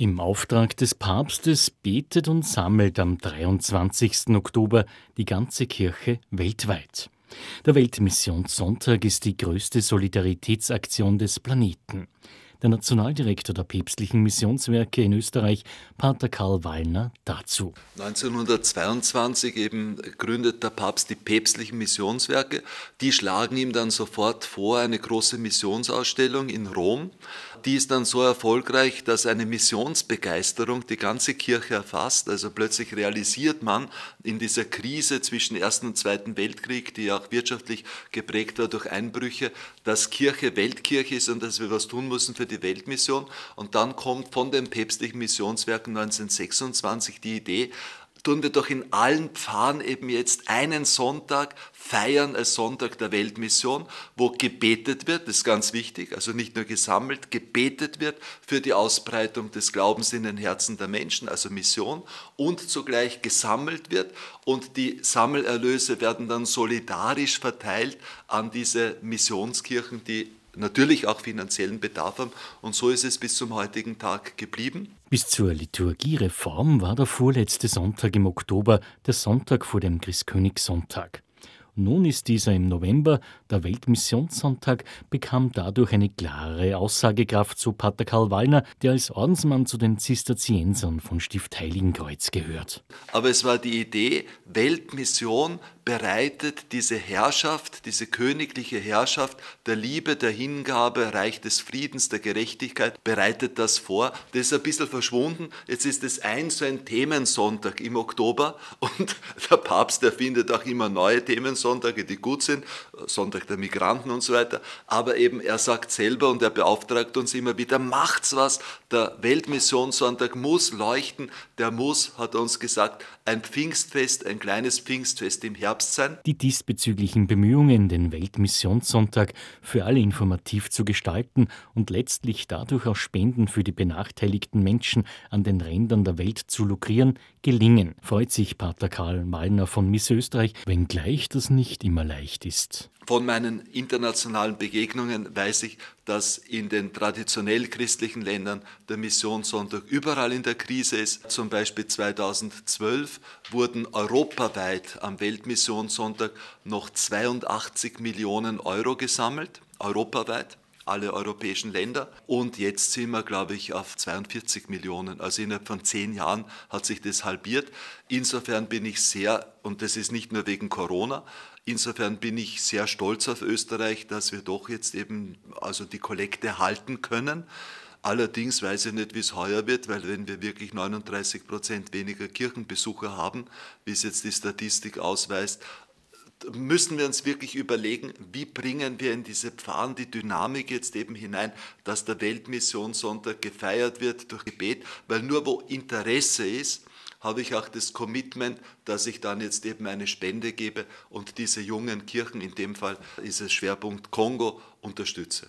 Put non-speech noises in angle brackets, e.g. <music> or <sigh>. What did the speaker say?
Im Auftrag des Papstes betet und sammelt am 23. Oktober die ganze Kirche weltweit. Der Weltmissionssonntag ist die größte Solidaritätsaktion des Planeten. Der Nationaldirektor der päpstlichen Missionswerke in Österreich, Pater Karl Wallner, dazu. 1922 eben gründet der Papst die päpstlichen Missionswerke. Die schlagen ihm dann sofort vor eine große Missionsausstellung in Rom. Die ist dann so erfolgreich, dass eine Missionsbegeisterung die ganze Kirche erfasst. Also plötzlich realisiert man in dieser Krise zwischen Ersten und Zweiten Weltkrieg, die auch wirtschaftlich geprägt war durch Einbrüche, dass Kirche Weltkirche ist und dass wir was tun müssen für die Weltmission. Und dann kommt von den päpstlichen Missionswerken 1926 die Idee, tun wir doch in allen Pfarren eben jetzt einen Sonntag feiern als Sonntag der Weltmission, wo gebetet wird, das ist ganz wichtig, also nicht nur gesammelt, gebetet wird für die Ausbreitung des Glaubens in den Herzen der Menschen, also Mission, und zugleich gesammelt wird und die Sammelerlöse werden dann solidarisch verteilt an diese Missionskirchen, die natürlich auch finanziellen Bedarf haben. Und so ist es bis zum heutigen Tag geblieben. Bis zur Liturgiereform war der vorletzte Sonntag im Oktober der Sonntag vor dem Christkönigssonntag. Nun ist dieser im November, der Weltmissionssonntag, bekam dadurch eine klare Aussagekraft zu Pater Karl Wallner, der als Ordensmann zu den Zisterziensern von Stift Heiligenkreuz gehört. Aber es war die Idee, Weltmission bereitet diese Herrschaft, diese königliche Herrschaft der Liebe, der Hingabe, Reich des Friedens, der Gerechtigkeit, bereitet das vor. Das ist ein bisschen verschwunden. Jetzt ist es ein so ein Themensonntag im Oktober <laughs> und der Papst erfindet auch immer neue Themensonntage, die gut sind, Sonntag der Migranten und so weiter. Aber eben er sagt selber und er beauftragt uns immer wieder, macht's was. Der Weltmissionssonntag muss leuchten, der muss, hat er uns gesagt, ein Pfingstfest, ein kleines Pfingstfest im Herbst sein. Die diesbezüglichen Bemühungen, den Weltmissionssonntag für alle informativ zu gestalten und letztlich dadurch auch Spenden für die benachteiligten Menschen an den Rändern der Welt zu lukrieren, gelingen, freut sich Pater Karl Malner von Miss Österreich, wenngleich das nicht immer leicht ist. Von meinen internationalen Begegnungen weiß ich, dass in den traditionell christlichen Ländern der Missionssonntag überall in der Krise ist. Zum Beispiel 2012 wurden europaweit am Weltmissionssonntag noch 82 Millionen Euro gesammelt, europaweit alle europäischen Länder. Und jetzt sind wir, glaube ich, auf 42 Millionen. Also innerhalb von zehn Jahren hat sich das halbiert. Insofern bin ich sehr, und das ist nicht nur wegen Corona, Insofern bin ich sehr stolz auf Österreich, dass wir doch jetzt eben also die Kollekte halten können. Allerdings weiß ich nicht, wie es heuer wird, weil wenn wir wirklich 39 Prozent weniger Kirchenbesucher haben, wie es jetzt die Statistik ausweist, müssen wir uns wirklich überlegen, wie bringen wir in diese Pfarren die Dynamik jetzt eben hinein, dass der Weltmissionssonntag gefeiert wird durch Gebet, weil nur wo Interesse ist, habe ich auch das Commitment, dass ich dann jetzt eben eine Spende gebe und diese jungen Kirchen, in dem Fall ist es Schwerpunkt Kongo, unterstütze.